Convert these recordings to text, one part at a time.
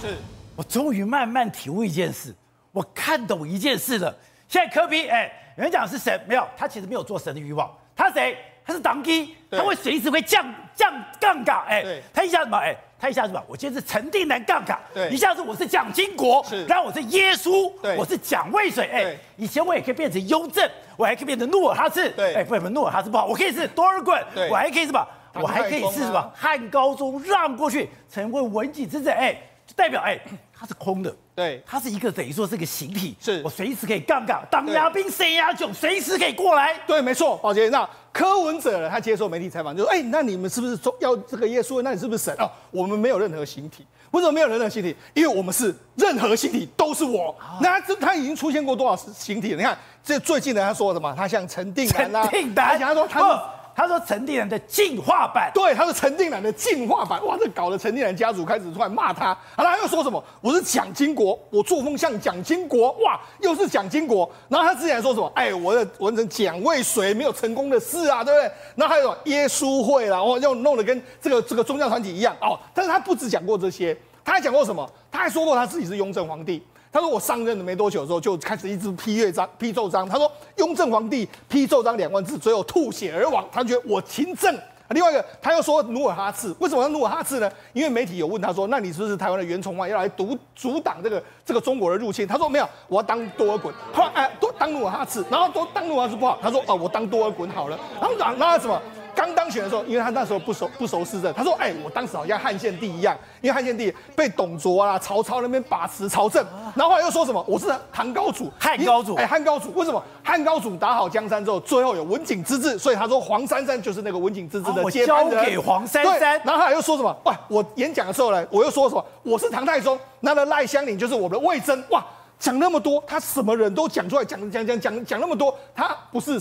是我终于慢慢体悟一件事，我看懂一件事了。现在科比哎，有人讲是神，没有，他其实没有做神的欲望。他谁？他是当机，他会随时会降降杠杆。哎，他一下什么，哎，他一下什么，我今天是陈定南杠杆，对，一下子我是蒋经国，是，然后我是耶稣，对，我是蒋渭水，哎，以前我也可以变成雍正，我还可以变成努尔哈赤，对，哎，不什么努尔哈赤不好，我可以是多尔衮，对，我还可以什么？我还可以是什么？汉高宗让过去，成为文景之治，哎。代表哎，它是空的，对，它是一个等于说是个形体，是我随时可以杠杠当压兵神压囧，随时可以过来。对，没错，宝杰，那柯文哲他接受媒体采访就说，哎，那你们是不是要这个耶稣？那你是不是神啊？我们没有任何形体，为什么没有任何形体？因为我们是任何形体都是我。那这他已经出现过多少形体？你看这最近的他说什么？他像陈定南啊，陈定南，他说他是。他说陈定南的进化版，对，他是陈定南的进化版。哇，这搞得陈定南家族开始出来骂他。好了，他又说什么？我是蒋经国，我作风像蒋经国。哇，又是蒋经国。然后他之前还说什么？哎，我的文成蒋渭水没有成功的事啊，对不对？然后还有耶稣会啦，哦，又弄得跟这个这个宗教团体一样哦。但是他不止讲过这些，他还讲过什么？他还说过他自己是雍正皇帝。他说：“我上任了没多久的时候，就开始一直批阅章、批奏章。他说雍正皇帝批奏章两万字，最后吐血而亡。他觉得我勤政。另外一个，他又说努尔哈赤，为什么要努尔哈赤呢？因为媒体有问他说：‘那你是不是台湾的袁崇焕要来阻阻挡这个这个中国的入侵？’他说：‘没有，我要当多尔衮。’后来哎，多当努尔哈赤，然后都当努尔哈赤不好，他说：‘哦，我当多尔衮好了。’然后然后什么？”刚当选的时候，因为他那时候不熟不熟施政，他说：“哎，我当时好像汉献帝一样，因为汉献帝被董卓啊、曹操那边把持朝政，然后后来又说什么我是唐高祖、汉高祖，哎，汉高祖为什么汉高祖打好江山之后，最后有文景之治，所以他说黄珊珊就是那个文景之治的接班人。交给黄珊珊。然后他又说什么？哇，我演讲的时候呢，我又说什么？我是唐太宗，那个赖香林就是我们的魏征。哇。”讲那么多，他什么人都讲出来，讲讲讲讲讲那么多，他不是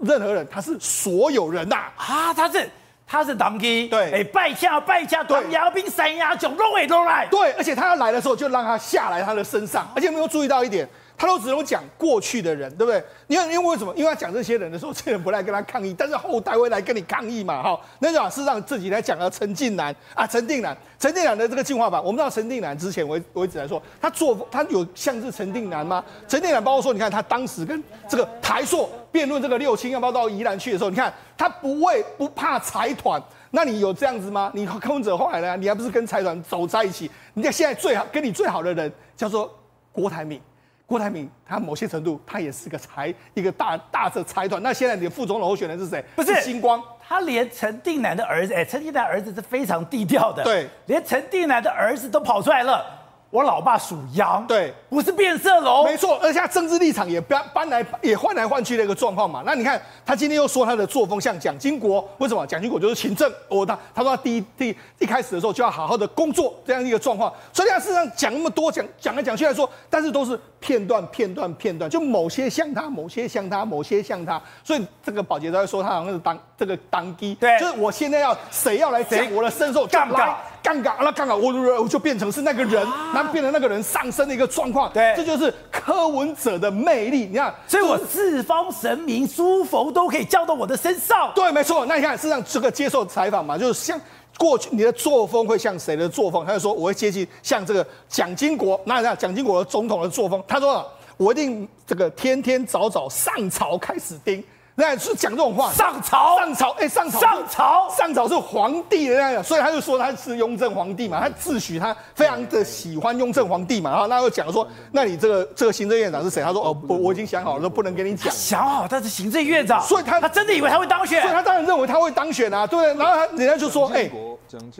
任何人，他是所有人呐！啊，他是他是当机，对，哎，拜驾拜驾，当牙兵三牙囧，都会都来。对，而且他要来的时候，就让他下来他的身上，而且有没有注意到一点？他都只能讲过去的人，对不对？因为因为为什么？因为他讲这些人的时候，这些人不来跟他抗议，但是后代会来跟你抗议嘛，哈。那就事实上自己来讲了陈近南啊，陈定南，陈定南的这个进化版，我们知道陈定南之前为为止来说，他做他有像是陈定南吗？陈定南包括说，你看他当时跟这个台硕辩论这个六轻要不要到宜兰去的时候，你看他不畏不怕财团，那你有这样子吗？你柯文哲后来呢？你还不是跟财团走在一起？你看现在最好跟你最好的人叫做郭台铭。郭台铭，他某些程度，他也是个财，一个大大的财团。那现在你的副总统候选人是谁？不是星光，他连陈定南的儿子，哎，陈定南儿子是非常低调的，对，连陈定南的儿子都跑出来了。我老爸属羊，对，不是变色龙，没错，而且他政治立场也搬搬来也换来换去的一个状况嘛。那你看他今天又说他的作风像蒋经国，为什么？蒋经国就是勤政，我他他说他第一第一,一开始的时候就要好好的工作这样一个状况。所以他事实上讲那么多讲讲来讲去来说，但是都是片段片段片段，就某些像他，某些像他，某些像他。所以这个保洁都在说他好像是当这个当机，对，就是我现在要谁要来讲我的身受，杠杠。杠杆，那杠杆，我我就变成是那个人，然后变成那个人上升的一个状况。对，这就是柯文哲的魅力。你看，所以我四方神明诸佛都可以叫到我的身上。对，没错。那你看，事实上这个接受采访嘛，就是像过去你的作风会像谁的作风？他就说我会接近像这个蒋经国。那你看蒋经国的总统的作风，他说我一定这个天天早早上朝开始盯。那是讲这种话，上朝，上朝，哎，上朝，上朝，上朝是皇帝的那个，所以他就说他是雍正皇帝嘛，他自诩他非常的喜欢雍正皇帝嘛，然后那又讲说，那你这个这个行政院长是谁？他说哦我，我已经想好了，说不能跟你讲。想好他是行政院长，所以他他真的以为他会当选，所以他当然认为他会当选啊，对不对，然后他人家就说，哎。你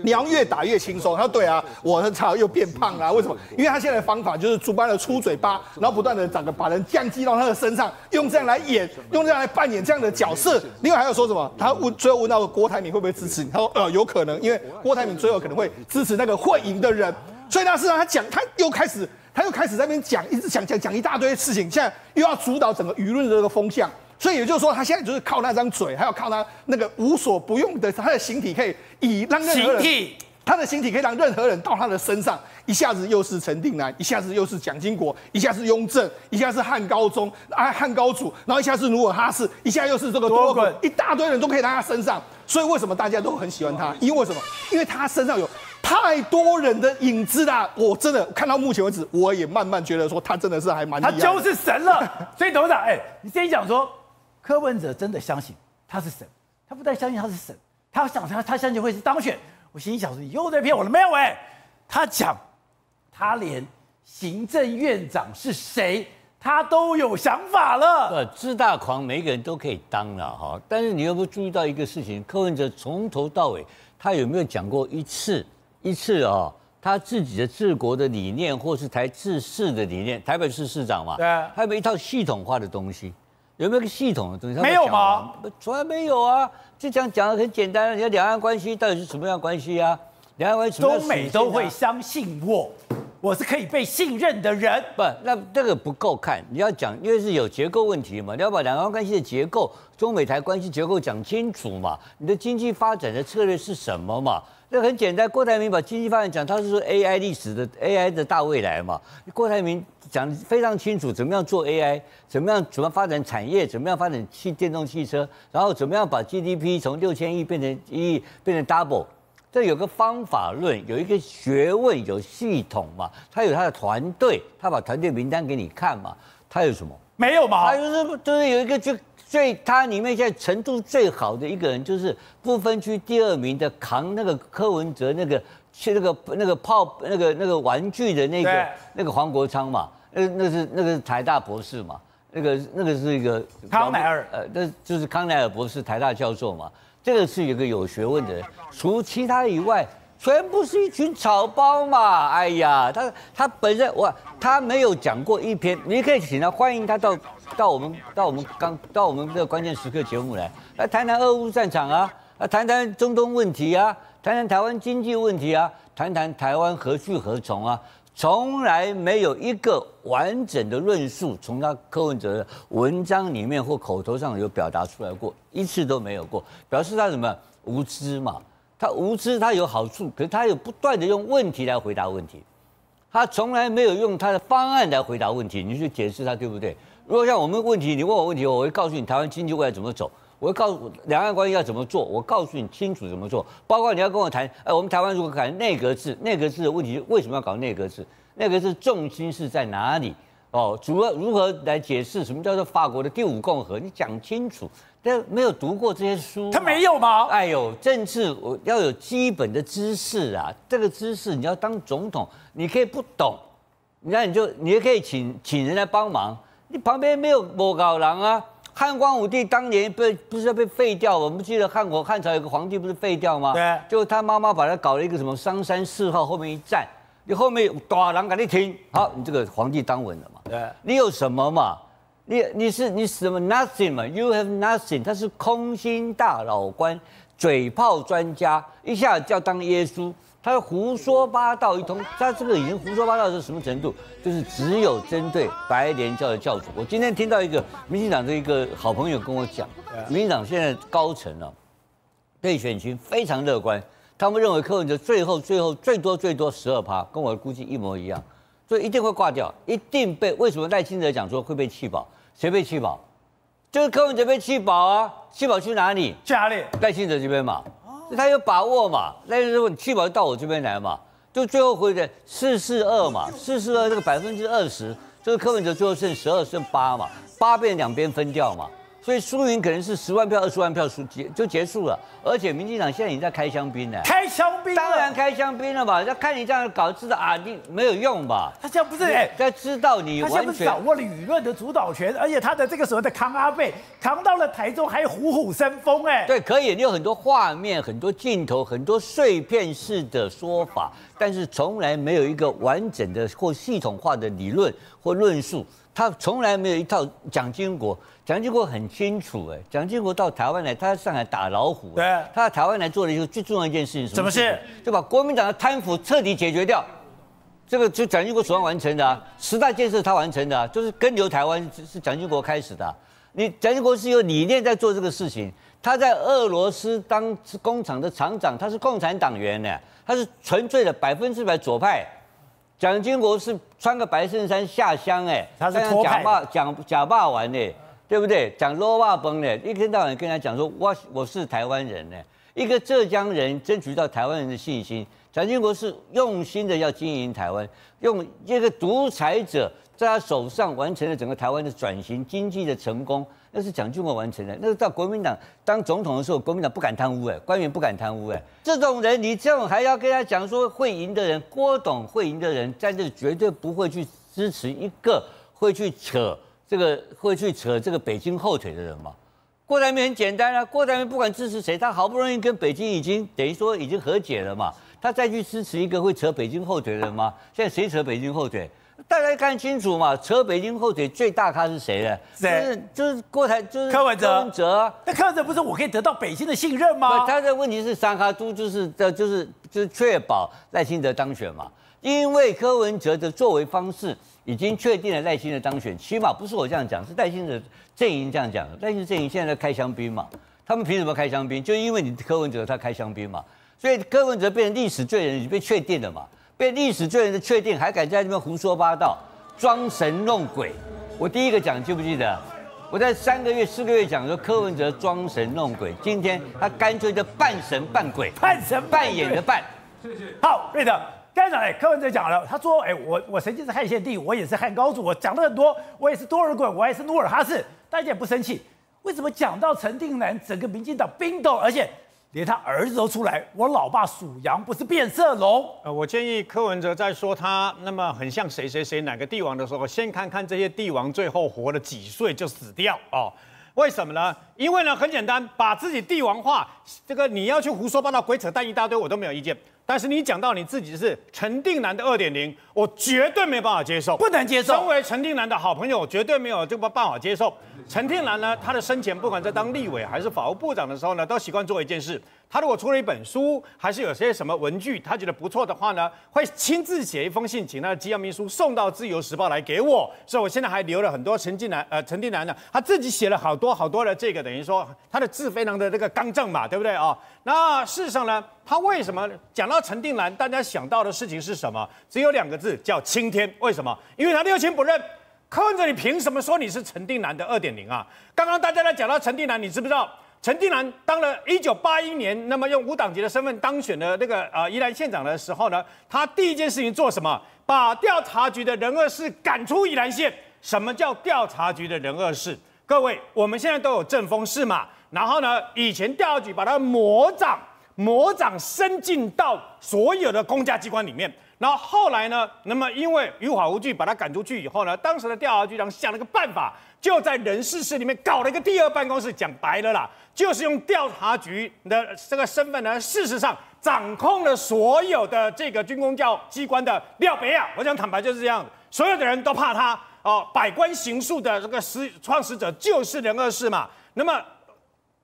要越打越轻松，他说对啊，我的操又变胖了，为什么？因为他现在的方法就是主办的出嘴巴，然后不断的长个把人降级到他的身上，用这样来演，用这样来扮演这样的角色。另外还有说什么？他问最后问到郭台铭会不会支持你？他说呃有可能，因为郭台铭最后可能会支持那个会赢的人。所以那是让他讲，他又开始他又开始在那边讲，一直讲讲讲一大堆事情，现在又要主导整个舆论的这个风向。所以也就是说，他现在就是靠那张嘴，还有靠他那个无所不用的他的形体，可以以让任何人，他的形体可以让任何人到他的身上，一下子又是陈定南，一下子又是蒋经国，一下是雍正，一下是汉高宗啊汉高祖，然后一下是努尔哈赤，一下又是这个多尔衮，一大堆人都可以在他身上。所以为什么大家都很喜欢他？因为什么？因为他身上有。太多人的影子啦！我真的看到目前为止，我也慢慢觉得说他真的是还蛮。他就是神了。所以董事长，哎，你先讲说，柯文哲真的相信他是神，他不但相信他是神，他想他他相信会是当选。我心里想说，你又在骗我了没有？哎，他讲，他连行政院长是谁，他都有想法了。对，自大狂，每个人都可以当了哈。但是你有没有注意到一个事情？柯文哲从头到尾，他有没有讲过一次？一次哦，他自己的治国的理念，或是台治市的理念，台北市市长嘛，对，他有没有一套系统化的东西？有没有个系统的东西？没有吗？从来没有啊！就这样讲的很简单，你看两岸关系到底是什么样关系啊？两岸关系，中美都会相信我，我是可以被信任的人。不，那这个不够看。你要讲，因为是有结构问题嘛，你要把两岸关系的结构、中美台关系结构讲清楚嘛。你的经济发展的策略是什么嘛？这很简单，郭台铭把经济发展讲，他是说 AI 历史的 AI 的大未来嘛。郭台铭讲的非常清楚，怎么样做 AI，怎么样怎么发展产业，怎么样发展汽电动汽车，然后怎么样把 GDP 从六千亿变成一亿，变成 double。这有个方法论，有一个学问，有系统嘛。他有他的团队，他把团队名单给你看嘛。他有什么？没有嘛？他就是就是有一个就。所以他里面现在程度最好的一个人，就是不分区第二名的扛那个柯文哲那个去那个那个泡那个那个玩具的那个那个黄国昌嘛，那那是那个是台大博士嘛，那个那个是一个康奈尔，呃，那就是康奈尔博士台大教授嘛，这个是一个有学问的人，除其他以外。全部是一群草包嘛！哎呀，他他本身我他没有讲过一篇，你可以请他欢迎他到到我们到我们刚到我们这个关键时刻节目来来谈谈俄乌战场啊，来谈谈中东问题啊，谈谈台湾经济问题啊，谈谈台湾何去何从啊，从来没有一个完整的论述从他柯文哲的文章里面或口头上有表达出来过，一次都没有过，表示他什么无知嘛。他无知，他有好处，可是他有不断的用问题来回答问题，他从来没有用他的方案来回答问题。你去解释他对不对？如果像我们问题，你问我问题，我会告诉你台湾经济未来怎么走，我会告诉两岸关系要怎么做，我告诉你清楚怎么做。包括你要跟我谈，哎，我们台湾如果谈内阁制，内阁制的问题为什么要搞内阁制？内阁制重心是在哪里？哦，主要如何来解释什么叫做法国的第五共和？你讲清楚。但没有读过这些书，他没有吗？哎呦，政治我要有基本的知识啊！这个知识你要当总统，你可以不懂，那你就你也可以请请人来帮忙。你旁边没有莫高郎啊？汉光武帝当年被不是要被废掉？我们记得汉国汉朝有个皇帝不是废掉吗？对，就他妈妈把他搞了一个什么商山四号后面一站，你后面有大郎赶你听，好，你这个皇帝当稳了嘛？对，你有什么嘛？你你是你什么 nothing 嘛？You have nothing。他是空心大老官，嘴炮专家，一下子就要当耶稣，他胡说八道一通。他这个已经胡说八道是什么程度？就是只有针对白莲教的教主。我今天听到一个民进党的一个好朋友跟我讲，民进党现在高层啊，对选情非常乐观，他们认为柯文哲最后最后最多最多十二趴，跟我的估计一模一样，所以一定会挂掉，一定被。为什么赖清德讲说会被弃保？谁被气饱？就是柯文哲被气饱啊！气饱去哪里？去哪里？赖清德这边嘛，他有把握嘛？赖清德问弃保就到我这边来嘛？就最后回的四四二嘛，四四二这个百分之二十，就是柯文哲最后剩十二剩八嘛，八变两边分掉嘛。所以输赢可能是十万票、二十万票输结就结束了，而且民进党现在已经在开香槟了。开香槟？当然开香槟了吧？要看你这样搞，知道啊，你没有用吧？他现在不是哎，在知道你完全掌握了舆论的主导权，而且他的这个时候的扛阿贝扛到了台中，还虎虎生风哎。对，可以，你有很多画面、很多镜头、很多碎片式的说法，但是从来没有一个完整的或系统化的理论或论述。他从来没有一套蒋经国，蒋经国很清楚哎，蒋经国到台湾来，他在上海打老虎，对，他在台湾来做了一个最重要一件事情，什么事？就把国民党的贪腐彻底解决掉，这个就蒋经国手上完成的啊，十大建设他完成的啊，就是跟留台湾是蒋经国开始的啊，你蒋经国是有理念在做这个事情，他在俄罗斯当工厂的厂长，他是共产党员呢，他是纯粹的百分之百左派。蒋经国是穿个白衬衫下乡哎，他是假霸假假霸王呢，对不对？讲罗霸崩呢，一天到晚跟他讲说我我是台湾人呢，一个浙江人争取到台湾人的信心，蒋经国是用心的要经营台湾，用这个独裁者在他手上完成了整个台湾的转型经济的成功，那是蒋经国完成的。那是到国民党当总统的时候，国民党不敢贪污哎，官员不敢贪污哎，这种人你这种还要跟他讲说会赢的人，郭董会赢的人，在这绝对不会去支持一个会去扯这个会去扯这个北京后腿的人嘛。郭台铭很简单啊，郭台铭不管支持谁，他好不容易跟北京已经等于说已经和解了嘛，他再去支持一个会扯北京后腿的人吗？现在谁扯北京后腿？大家看清楚嘛，扯北京后腿最大咖是谁呢？谁？就是就是郭台，就是柯文哲。柯文哲，那柯文哲不是我可以得到北京的信任吗？他的问题是三咖都就是的，就是就是确保赖清德当选嘛，因为柯文哲的作为方式已经确定了赖清德当选，起码不是我这样讲，是赖清德。阵营这样讲，赖清德阵营现在在开香槟嘛？他们凭什么开香槟？就因为你柯文哲他开香槟嘛，所以柯文哲变成历史罪人已经被确定了嘛？被历史罪人的确定，还敢在那边胡说八道、装神弄鬼？我第一个讲记不记得？我在三个月、四个月讲说柯文哲装神弄鬼，今天他干脆就半神半鬼，半神半演的半。谢谢。好，瑞德。刚才哎，柯文哲讲了，他说：“哎，我我曾经是汉献帝，我也是汉高祖，我讲了很多，我也是多尔衮，我也是努尔哈赤，大家也不生气。为什么讲到陈定南，整个民进党冰冻，而且连他儿子都出来，我老爸属羊，不是变色龙？呃，我建议柯文哲在说他那么很像谁谁谁哪个帝王的时候，先看看这些帝王最后活了几岁就死掉哦。为什么呢？因为呢，很简单，把自己帝王化，这个你要去胡说八道、鬼扯淡一大堆，我都没有意见。”但是你讲到你自己是陈定南的二点零，我绝对没办法接受，不能接受。身为陈定南的好朋友，我绝对没有这个办法接受。陈定南呢，他的生前不管在当立委还是法务部长的时候呢，都习惯做一件事。他如果出了一本书，还是有些什么文具，他觉得不错的话呢，会亲自写一封信，请他的机要秘书送到《自由时报》来给我。所以我现在还留了很多陈定南，呃，陈定南呢，他自己写了好多好多的这个，等于说他的字非常的这个刚正嘛，对不对啊？那事实上呢，他为什么讲到陈定南，大家想到的事情是什么？只有两个字，叫青天。为什么？因为他六亲不认。柯文哲，你凭什么说你是陈定南的二点零啊？刚刚大家在讲到陈定南，你知不知道陈定南当了一九八一年，那么用无党籍的身份当选的那个呃宜兰县长的时候呢，他第一件事情做什么？把调查局的人二事赶出宜兰县。什么叫调查局的人二事？各位，我们现在都有政风室嘛，然后呢，以前调查局把它魔掌魔掌伸进到所有的公家机关里面。然后后来呢？那么因为于法无据把他赶出去以后呢，当时的调查局长想了个办法，就在人事室里面搞了一个第二办公室。讲白了啦，就是用调查局的这个身份呢，事实上掌控了所有的这个军公教机关的廖北亚。我想坦白就是这样，所有的人都怕他哦。百官行术的这个始创始者就是人二事嘛。那么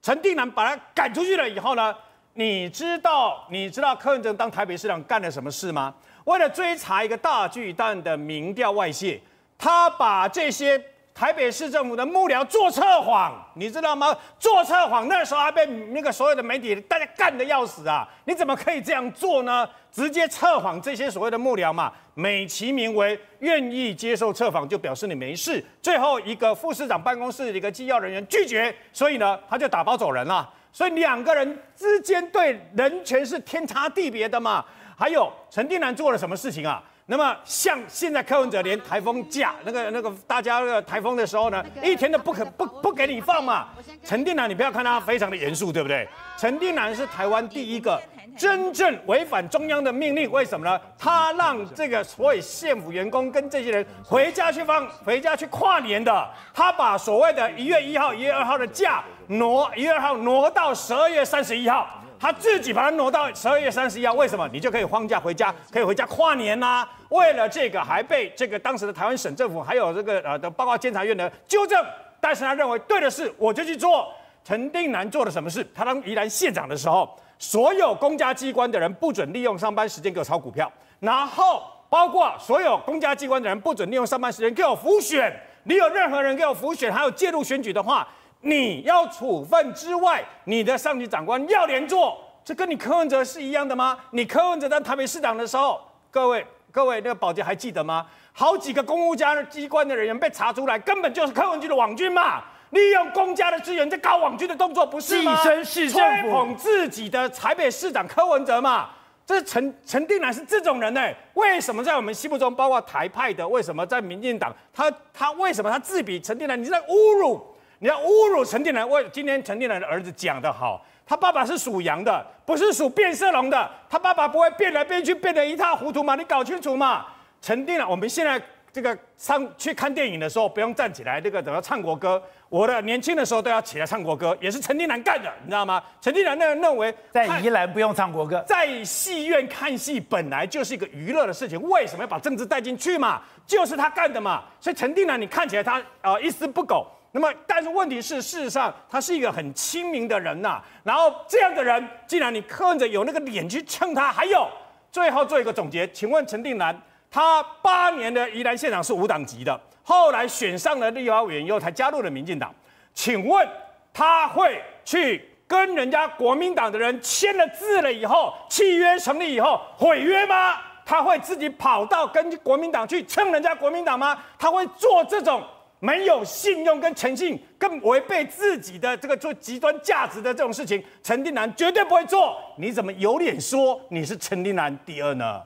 陈定南把他赶出去了以后呢，你知道你知道柯文哲当台北市长干了什么事吗？为了追查一个大巨蛋的民调外泄，他把这些台北市政府的幕僚做测谎，你知道吗？做测谎，那时候还被那个所有的媒体大家干得要死啊！你怎么可以这样做呢？直接测谎这些所谓的幕僚嘛，美其名为愿意接受测谎，就表示你没事。最后一个副市长办公室的一个机要人员拒绝，所以呢，他就打包走人了。所以两个人之间对人权是天差地别的嘛。还有陈定南做了什么事情啊？那么像现在柯文哲连台风假 那个那个大家那个台风的时候呢，一天都不可不不给你放嘛。陈定南你不要看他非常的严肃，对不对？陈定南是台湾第一个真正违反中央的命令，为什么呢？他让这个所谓县府员工跟这些人回家去放回家去跨年的，他把所谓的一月一号、一月二号的假挪一月二号挪到十二月三十一号。他自己把它挪到十二月三十一号，为什么？你就可以放假回家，可以回家跨年呐、啊？为了这个，还被这个当时的台湾省政府还有这个呃的包括监察院的纠正，但是他认为对的事，我就去做。陈定南做了什么事？他当宜兰县长的时候，所有公家机关的人不准利用上班时间给我炒股票，然后包括所有公家机关的人不准利用上班时间给我浮选。你有任何人给我浮选，还有介入选举的话。你要处分之外，你的上级长官要连坐，这跟你柯文哲是一样的吗？你柯文哲当台北市长的时候，各位各位，那个保杰还记得吗？好几个公务家的机关的人员被查出来，根本就是柯文哲的网军嘛，利用公家的资源在搞网军的动作，不是吗？吹捧自己的台北市长柯文哲嘛。这陈陈定南是这种人呢？为什么在我们心目中，包括台派的，为什么在民进党，他他为什么他自比陈定南？你在侮辱，你要侮辱陈定南。为今天陈定南的儿子讲得好，他爸爸是属羊的，不是属变色龙的，他爸爸不会变来变去，变得一塌糊涂嘛？你搞清楚嘛？陈定南，我们现在。这个上去看电影的时候不用站起来，这个等要唱国歌。我的年轻的时候都要起来唱国歌，也是陈定南干的，你知道吗？陈定南那认为在宜兰不用唱国歌，在戏院看戏本来就是一个娱乐的事情，为什么要把政治带进去嘛？就是他干的嘛。所以陈定南你看起来他呃一丝不苟，那么但是问题是事实上他是一个很亲民的人呐、然后这样的人，既然你看着有那个脸去蹭他，还有最后做一个总结，请问陈定南。他八年的宜兰县长是无党籍的，后来选上了立法委员以后才加入了民进党。请问他会去跟人家国民党的人签了字了以后，契约成立以后毁约吗？他会自己跑到跟国民党去蹭人家国民党吗？他会做这种没有信用跟诚信、更违背自己的这个做极端价值的这种事情？陈定南绝对不会做。你怎么有脸说你是陈定南第二呢？